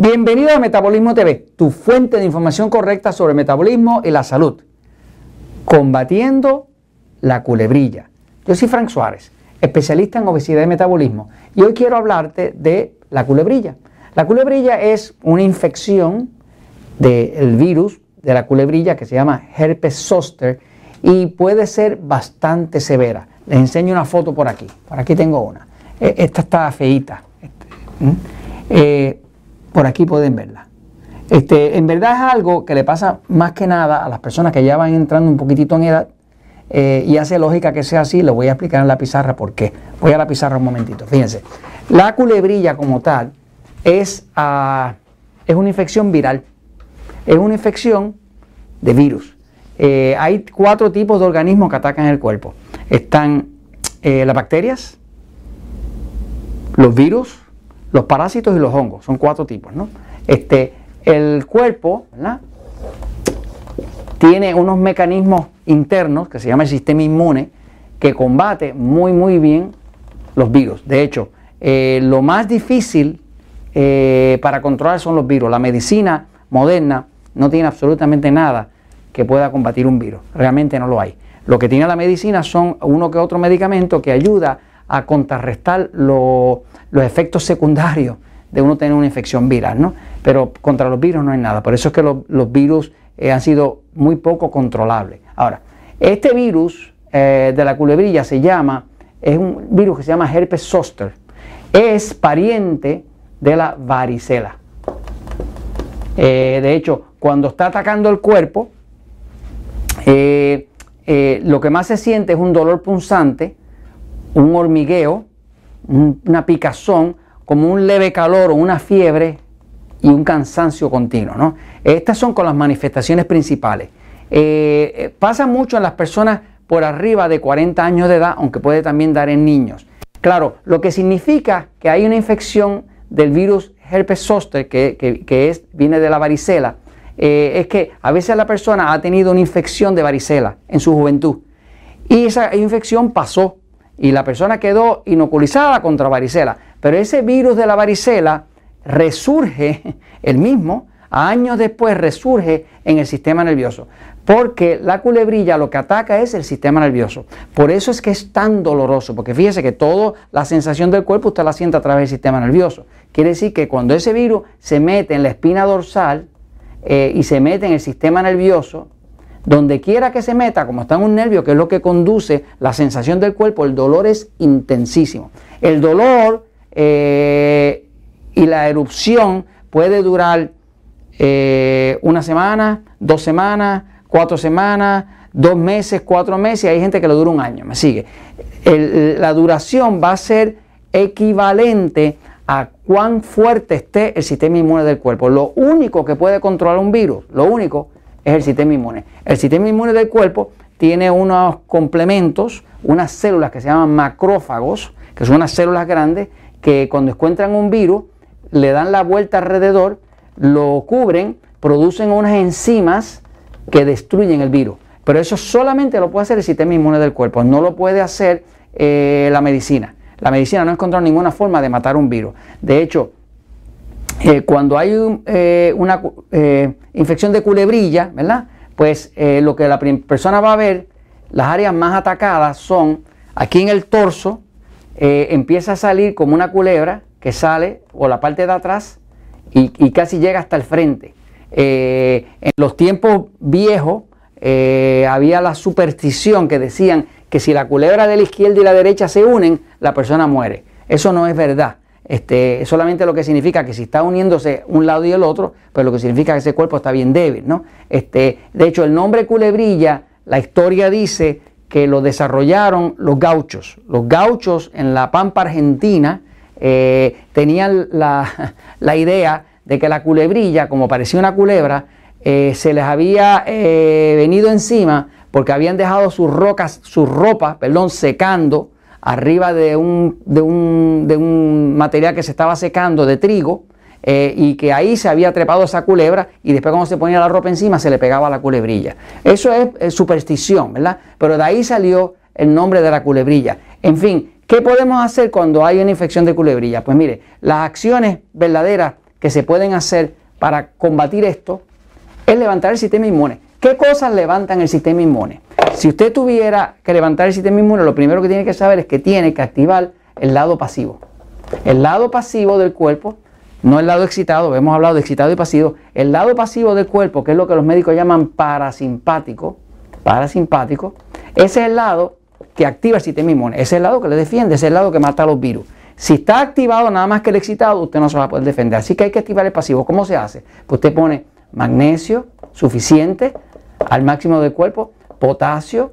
Bienvenido a Metabolismo TV, tu fuente de información correcta sobre metabolismo y la salud. Combatiendo la culebrilla. Yo soy Frank Suárez, especialista en obesidad y metabolismo, y hoy quiero hablarte de la culebrilla. La culebrilla es una infección del virus de la culebrilla que se llama herpes zoster y puede ser bastante severa. Les enseño una foto por aquí. Por aquí tengo una. E, esta está feita. Por aquí pueden verla. Este, en verdad es algo que le pasa más que nada a las personas que ya van entrando un poquitito en edad eh, y hace lógica que sea así. Lo voy a explicar en la pizarra por qué. Voy a la pizarra un momentito. Fíjense, la culebrilla como tal es, ah, es una infección viral. Es una infección de virus. Eh, hay cuatro tipos de organismos que atacan el cuerpo. Están eh, las bacterias, los virus, los parásitos y los hongos, son cuatro tipos, ¿no? Este, el cuerpo, Tiene unos mecanismos internos que se llama el sistema inmune que combate muy muy bien los virus. De hecho, eh, lo más difícil eh, para controlar son los virus. La medicina moderna no tiene absolutamente nada que pueda combatir un virus. Realmente no lo hay. Lo que tiene la medicina son uno que otro medicamento que ayuda a contrarrestar los efectos secundarios de uno tener una infección viral, ¿no? Pero contra los virus no hay nada. Por eso es que los virus eh, han sido muy poco controlables. Ahora, este virus eh, de la culebrilla se llama, es un virus que se llama herpes zoster. Es pariente de la varicela. Eh, de hecho, cuando está atacando el cuerpo, lo que más se siente es un dolor punzante, un hormigueo, una picazón, como un leve calor o una fiebre y un cansancio continuo. ¿no? Estas son con las manifestaciones principales. Eh, eh, pasa mucho en las personas por arriba de 40 años de edad, aunque puede también dar en niños. Claro, lo que significa que hay una infección del virus herpes zoster, que, es, viene de la varicela, eh, es que a veces la persona ha tenido una infección de varicela en su juventud y esa infección pasó y la persona quedó inoculizada contra varicela. Pero ese virus de la varicela resurge, el mismo, años después resurge en el sistema nervioso. Porque la culebrilla lo que ataca es el sistema nervioso. Por eso es que es tan doloroso. Porque fíjese que toda la sensación del cuerpo usted la siente a través del sistema nervioso. Quiere decir que cuando ese virus se mete en la espina dorsal eh, y se mete en el sistema nervioso, donde quiera que se meta, como está en un nervio, que es lo que conduce la sensación del cuerpo, el dolor es intensísimo. El dolor eh, y la erupción puede durar eh, una semana, dos semanas, cuatro semanas, dos meses, cuatro meses, y hay gente que lo dura un año, me sigue. la duración va a ser equivalente a cuán fuerte esté el sistema inmune del cuerpo. Lo único que puede controlar un virus, lo único es el sistema inmune. El sistema inmune del cuerpo tiene unos complementos, unas células que se llaman macrófagos, que son unas células grandes que cuando encuentran un virus le dan la vuelta alrededor, lo cubren, producen unas enzimas que destruyen el virus. Pero eso solamente lo puede hacer el sistema inmune del cuerpo, no lo puede hacer eh, la medicina. La medicina no ha encontrado ninguna forma de matar un virus. De hecho, eh, cuando hay eh, una eh, infección de culebrilla, ¿verdad? Pues lo que la persona va a ver, las áreas más atacadas son aquí en el torso, empieza a salir como una culebra que sale o la parte de atrás y, casi llega hasta el frente. en los tiempos viejos había la superstición que decían que si la culebra de la izquierda y la derecha se unen, la persona muere. Eso no es verdad. Este, solamente lo que significa que si está uniéndose un lado y el otro, pues lo que significa que ese cuerpo está bien débil, ¿no? Este, de hecho, el nombre culebrilla, la historia dice que lo desarrollaron los gauchos. Los gauchos en la Pampa Argentina eh, tenían la, idea de que la culebrilla, como parecía una culebra, eh, se les había eh, venido encima porque habían dejado sus rocas, sus ropas, perdón, secando arriba de un, de un, material que se estaba secando de trigo eh, y que ahí se había trepado esa culebra y después cuando se ponía la ropa encima se le pegaba la culebrilla. Eso es, superstición, ¿verdad? Pero de ahí salió el nombre de la culebrilla. En fin, ¿qué podemos hacer cuando hay una infección de culebrilla? Pues mire, las acciones verdaderas que se pueden hacer para combatir esto es levantar el sistema inmune. ¿Qué cosas levantan el sistema inmune? Si usted tuviera que levantar el sistema inmune, lo primero que tiene que saber es que tiene que activar el lado pasivo. El lado pasivo del cuerpo, no el lado excitado, hemos hablado de excitado y pasivo, el lado pasivo del cuerpo, que es lo que los médicos llaman parasimpático, parasimpático, ese es el lado que activa el sistema inmune, ese es el lado que le defiende, ese es el lado que mata a los virus. Si está activado nada más que el excitado, usted no se va a poder defender. Así que hay que activar el pasivo. ¿Cómo se hace? Pues usted pone magnesio suficiente al máximo del cuerpo, potasio.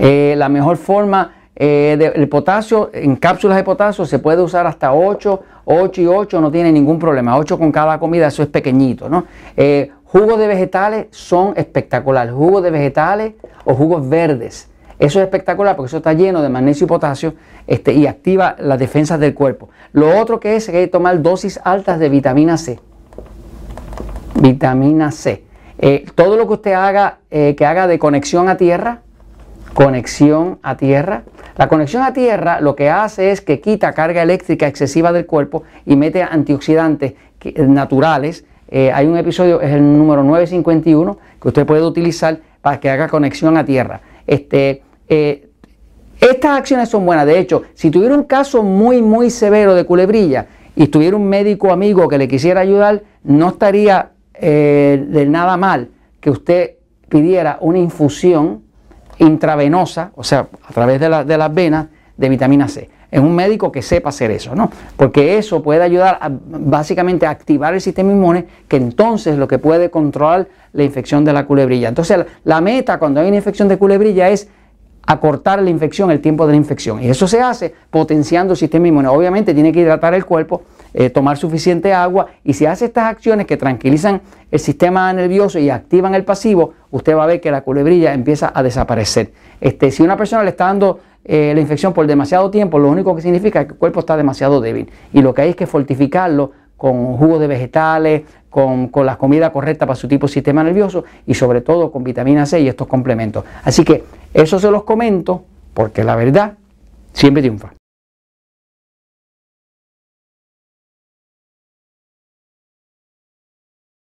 Eh, la mejor forma eh, del potasio, en cápsulas de potasio se puede usar hasta 8, 8 y 8, no tiene ningún problema. 8 con cada comida, eso es pequeñito. ¿no? Eh, jugos de vegetales son espectaculares. Jugos de vegetales o jugos verdes. Eso es espectacular porque eso está lleno de magnesio y potasio este, y activa las defensas del cuerpo. Lo otro que es que hay que tomar dosis altas de vitamina C. Vitamina C. Eh, todo lo que usted haga, eh, que haga de conexión a tierra, conexión a tierra. La conexión a tierra lo que hace es que quita carga eléctrica excesiva del cuerpo y mete antioxidantes naturales. Eh, hay un episodio, es el número 951, que usted puede utilizar para que haga conexión a tierra. Este, estas acciones son buenas. De hecho, si tuviera un caso muy, muy severo de culebrilla y tuviera un médico amigo que le quisiera ayudar, no estaría eh, de nada mal que usted pidiera una infusión intravenosa, o sea, a través de, de las venas, de vitamina C. Es un médico que sepa hacer eso, ¿no? Porque eso puede ayudar a, básicamente a activar el sistema inmune, que entonces lo que puede controlar la infección de la culebrilla. Entonces, la meta cuando hay una infección de culebrilla es acortar la infección, el tiempo de la infección. Y eso se hace potenciando el sistema inmune. Obviamente tiene que hidratar el cuerpo, eh, tomar suficiente agua y si hace estas acciones que tranquilizan el sistema nervioso y activan el pasivo, usted va a ver que la culebrilla empieza a desaparecer. Este, si una persona le está dando eh, la infección por demasiado tiempo, lo único que significa es que el cuerpo está demasiado débil y lo que hay es que fortificarlo con jugos de vegetales, con, con la comida correcta para su tipo de sistema nervioso y sobre todo con vitamina C y estos complementos. Así que eso se los comento porque la verdad siempre triunfa.